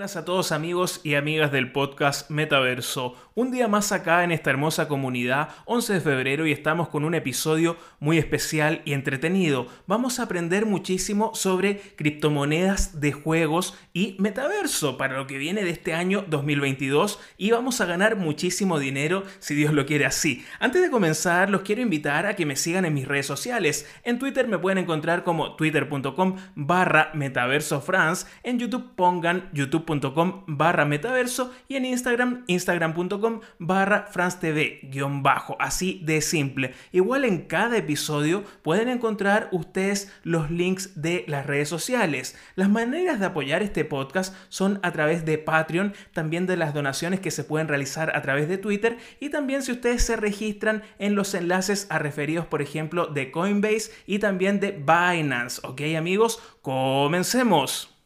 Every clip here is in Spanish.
buenas a todos amigos y amigas del podcast Metaverso. Un día más acá en esta hermosa comunidad, 11 de febrero, y estamos con un episodio muy especial y entretenido. Vamos a aprender muchísimo sobre criptomonedas de juegos y metaverso para lo que viene de este año 2022 y vamos a ganar muchísimo dinero si Dios lo quiere así. Antes de comenzar, los quiero invitar a que me sigan en mis redes sociales. En Twitter me pueden encontrar como twitter.com barra metaverso France. En YouTube pongan YouTube barra metaverso y en Instagram, instagram.com barra franstv guion bajo, así de simple. Igual en cada episodio pueden encontrar ustedes los links de las redes sociales. Las maneras de apoyar este podcast son a través de Patreon, también de las donaciones que se pueden realizar a través de Twitter y también si ustedes se registran en los enlaces a referidos, por ejemplo, de Coinbase y también de Binance. ¿Ok amigos? Comencemos.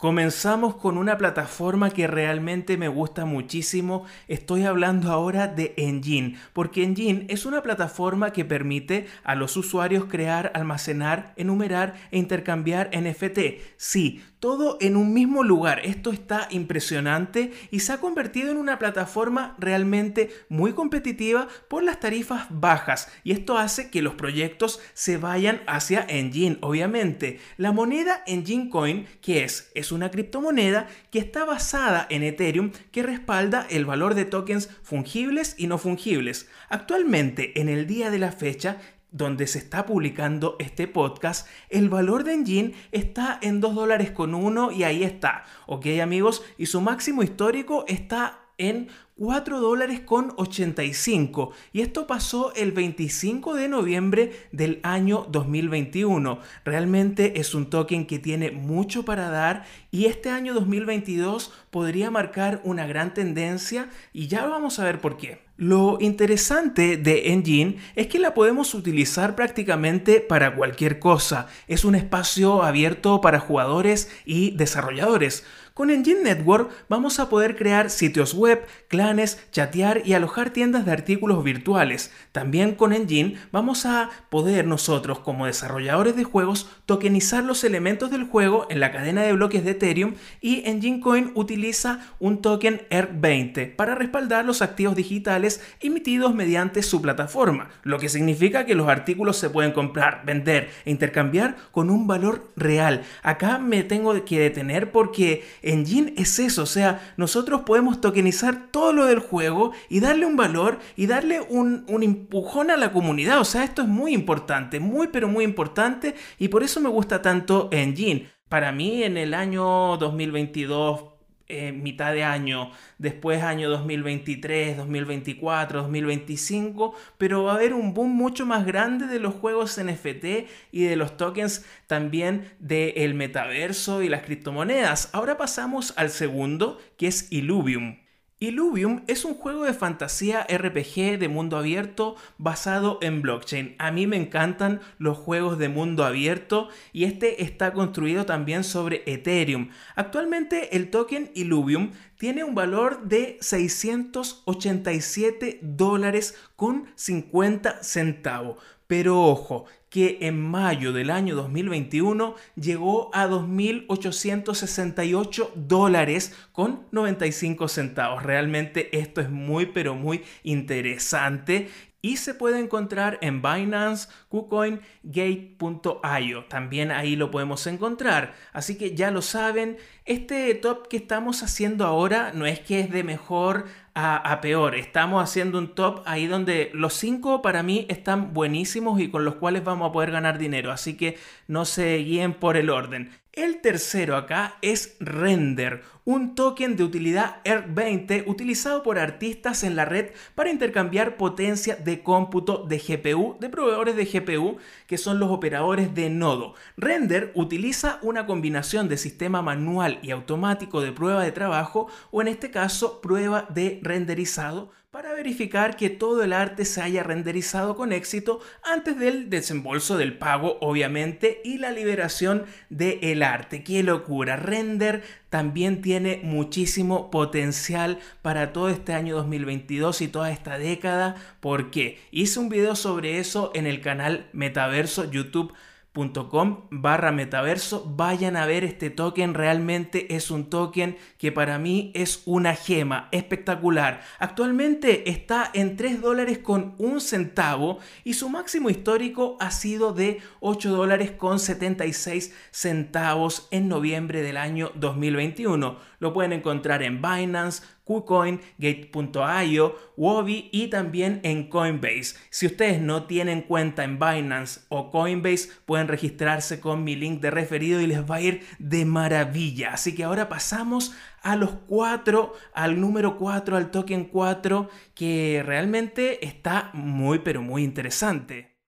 Comenzamos con una plataforma que realmente me gusta muchísimo. Estoy hablando ahora de Engine, porque Engine es una plataforma que permite a los usuarios crear, almacenar, enumerar e intercambiar NFT. Sí, todo en un mismo lugar. Esto está impresionante y se ha convertido en una plataforma realmente muy competitiva por las tarifas bajas y esto hace que los proyectos se vayan hacia Engine, obviamente. La moneda Engine Coin, que es? Es una criptomoneda que está basada en Ethereum que respalda el valor de tokens fungibles y no fungibles. Actualmente, en el día de la fecha, donde se está publicando este podcast, el valor de Engine está en 2 dólares con 1 y ahí está, ¿ok amigos? Y su máximo histórico está en 4 dólares con 85 y esto pasó el 25 de noviembre del año 2021. Realmente es un token que tiene mucho para dar y este año 2022 podría marcar una gran tendencia y ya vamos a ver por qué. Lo interesante de Engine es que la podemos utilizar prácticamente para cualquier cosa. Es un espacio abierto para jugadores y desarrolladores. Con Engine Network vamos a poder crear sitios web, clanes, chatear y alojar tiendas de artículos virtuales. También con Engine vamos a poder nosotros como desarrolladores de juegos tokenizar los elementos del juego en la cadena de bloques de Ethereum y Engine Coin utiliza un token ERC20 para respaldar los activos digitales emitidos mediante su plataforma, lo que significa que los artículos se pueden comprar, vender e intercambiar con un valor real. Acá me tengo que detener porque Engine es eso, o sea, nosotros podemos tokenizar todo lo del juego y darle un valor y darle un, un empujón a la comunidad, o sea, esto es muy importante, muy pero muy importante y por eso me gusta tanto Engine. Para mí en el año 2022 eh, mitad de año, después año 2023, 2024, 2025, pero va a haber un boom mucho más grande de los juegos NFT y de los tokens también del metaverso y las criptomonedas. Ahora pasamos al segundo, que es Illuvium. Illuvium es un juego de fantasía RPG de mundo abierto basado en blockchain. A mí me encantan los juegos de mundo abierto y este está construido también sobre Ethereum. Actualmente el token Illuvium tiene un valor de 687 dólares con 50 centavos. Pero ojo, que en mayo del año 2021 llegó a 2.868 dólares con 95 centavos. Realmente esto es muy pero muy interesante y se puede encontrar en Binance, KuCoin, Gate.io. También ahí lo podemos encontrar. Así que ya lo saben, este top que estamos haciendo ahora no es que es de mejor a, peor. Estamos haciendo un top ahí donde los cinco para mí están buenísimos y con los cuales vamos a poder ganar dinero. Así que no se guíen por el orden. El tercero acá es Render, un token de utilidad ERC20 utilizado por artistas en la red para intercambiar potencia de cómputo de GPU de proveedores de GPU que son los operadores de nodo. Render utiliza una combinación de sistema manual y automático de prueba de trabajo o en este caso prueba de renderizado para verificar que todo el arte se haya renderizado con éxito antes del desembolso del pago obviamente y la liberación del el arte, qué locura. Render también tiene muchísimo potencial para todo este año 2022 y toda esta década. ¿Por qué? Hice un video sobre eso en el canal Metaverso YouTube com barra metaverso. Vayan a ver este token realmente es un token que para mí es una gema espectacular. Actualmente está en 3 dólares con un centavo y su máximo histórico ha sido de 8 dólares con 76 centavos en noviembre del año 2021 lo pueden encontrar en Binance KuCoin, Gate.io, Wobi y también en Coinbase. Si ustedes no tienen cuenta en Binance o Coinbase, pueden registrarse con mi link de referido y les va a ir de maravilla. Así que ahora pasamos a los cuatro, al número 4, al token 4, que realmente está muy pero muy interesante.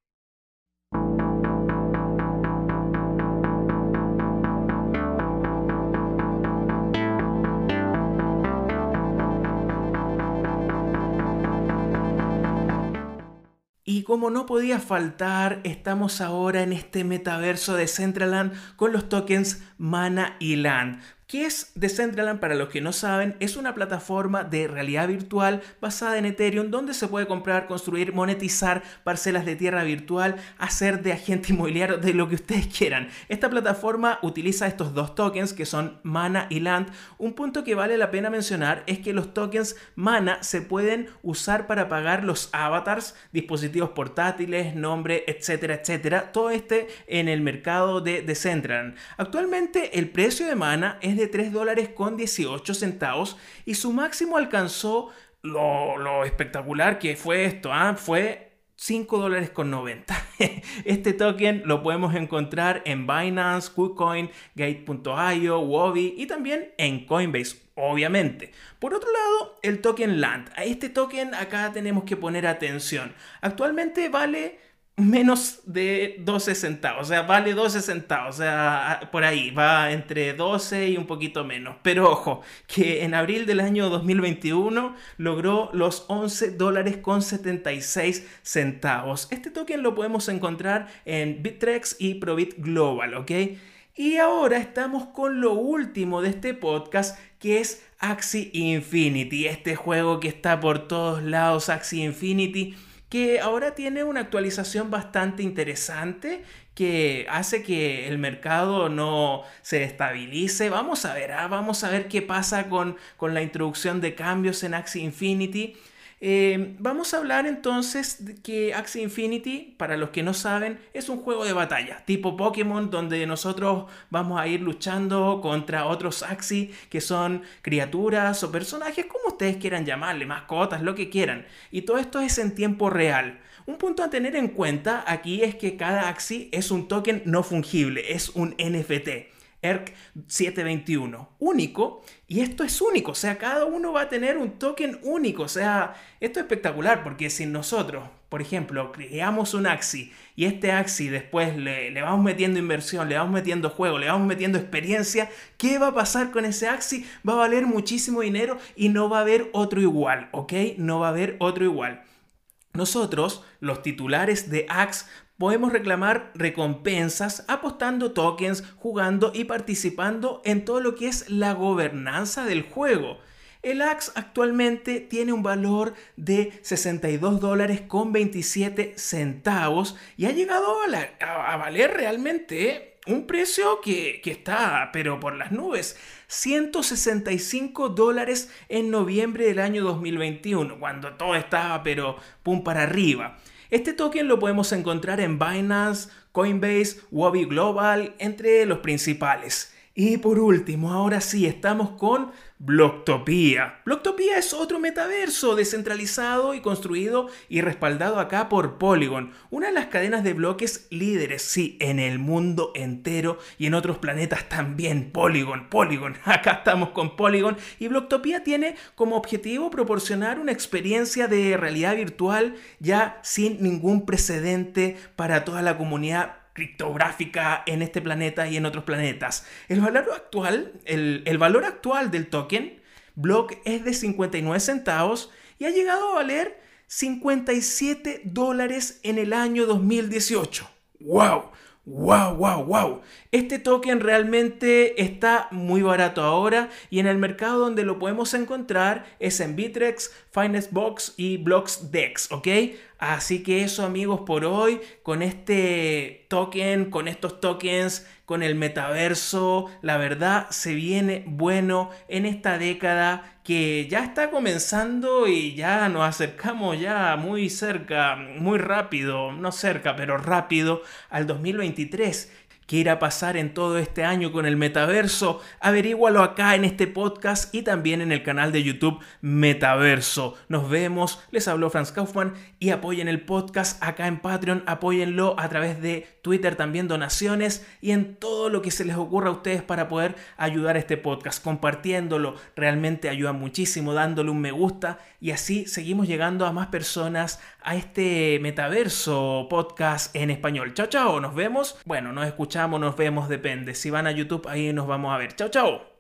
Y como no podía faltar, estamos ahora en este metaverso de Centraland con los tokens Mana y Land. ¿Qué es Decentraland? Para los que no saben, es una plataforma de realidad virtual basada en Ethereum donde se puede comprar, construir, monetizar parcelas de tierra virtual, hacer de agente inmobiliario, de lo que ustedes quieran. Esta plataforma utiliza estos dos tokens que son Mana y Land. Un punto que vale la pena mencionar es que los tokens Mana se pueden usar para pagar los avatars, dispositivos portátiles, nombre, etcétera, etcétera. Todo este en el mercado de Decentraland. Actualmente el precio de Mana es de 3 dólares con 18 centavos y su máximo alcanzó lo, espectacular que fue esto, ¿ah? fue 5 dólares con 90. Este token lo podemos encontrar en Binance, KuCoin, Gate.io, Wobi y también en Coinbase, obviamente. Por otro lado, el token LAND. A este token acá tenemos que poner atención. Actualmente vale menos de 12 centavos, o sea, vale 12 centavos, o sea, por ahí, va entre 12 y un poquito menos. Pero ojo, que en abril del año 2021 logró los 11 dólares con 76 centavos. Este token lo podemos encontrar en Bittrex y Probit Global, ¿ok? Y ahora estamos con lo último de este podcast, que es Axie Infinity, este juego que está por todos lados, Axie Infinity que ahora tiene una actualización bastante interesante que hace que el mercado no se estabilice. Vamos a ver, ah, vamos a ver qué pasa con, con la introducción de cambios en Axie Infinity. Eh, vamos a hablar entonces de que Axie Infinity, para los que no saben, es un juego de batalla, tipo Pokémon, donde nosotros vamos a ir luchando contra otros Axie, que son criaturas o personajes, como ustedes quieran llamarle, mascotas, lo que quieran. Y todo esto es en tiempo real. Un punto a tener en cuenta aquí es que cada Axie es un token no fungible, es un NFT. ERC 721. Único. Y esto es único. O sea, cada uno va a tener un token único. O sea, esto es espectacular porque si nosotros, por ejemplo, creamos un Axi y este Axi después le, le, vamos metiendo inversión, le vamos metiendo juego, le vamos metiendo experiencia, ¿qué va a pasar con ese Axi? Va a valer muchísimo dinero y no va a haber otro igual, ¿ok? No va a haber otro igual. Nosotros, los titulares de Axe, podemos reclamar recompensas apostando tokens, jugando y participando en todo lo que es la gobernanza del juego. El Axe actualmente tiene un valor de 62 dólares con 27 centavos y ha llegado a, valer realmente un precio que, que, está, pero por las nubes. 165 dólares en noviembre del año 2021, cuando todo estaba, pero pum para arriba. Este token lo podemos encontrar en Binance, Coinbase, Wabi Global, entre los principales. Y por último, ahora sí, estamos con Blocktopia. Blocktopia es otro metaverso descentralizado y construido y respaldado acá por Polygon, una de las cadenas de bloques líderes, sí, en el mundo entero y en otros planetas también. Polygon, Polygon, acá estamos con Polygon y Blocktopia tiene como objetivo proporcionar una experiencia de realidad virtual ya sin ningún precedente para toda la comunidad criptográfica en este planeta y en otros planetas. El valor actual, el, el valor actual del token Block es de 59 centavos y ha llegado a valer 57 dólares en el año 2018. ¡Wow! ¡Wow, wow, wow! Este token realmente está muy barato ahora y en el mercado donde lo podemos encontrar es en Bitrex, Finestbox y BlocksDex, ¿ok? Así que eso amigos por hoy, con este token, con estos tokens, con el metaverso, la verdad se viene bueno en esta década que ya está comenzando y ya nos acercamos ya muy cerca, muy rápido, no cerca, pero rápido al 2023 qué irá a pasar en todo este año con el metaverso, averígualo acá en este podcast y también en el canal de YouTube Metaverso. Nos vemos, les habló Franz Kaufmann y apoyen el podcast acá en Patreon, apóyenlo a través de Twitter también donaciones y en todo lo que se les ocurra a ustedes para poder ayudar a este podcast, compartiéndolo, realmente ayuda muchísimo, dándole un me gusta y así seguimos llegando a más personas a este metaverso podcast en español. Chao, chao, nos vemos. Bueno, nos escuchamos nos vemos, depende. Si van a YouTube, ahí nos vamos a ver. Chao, chao.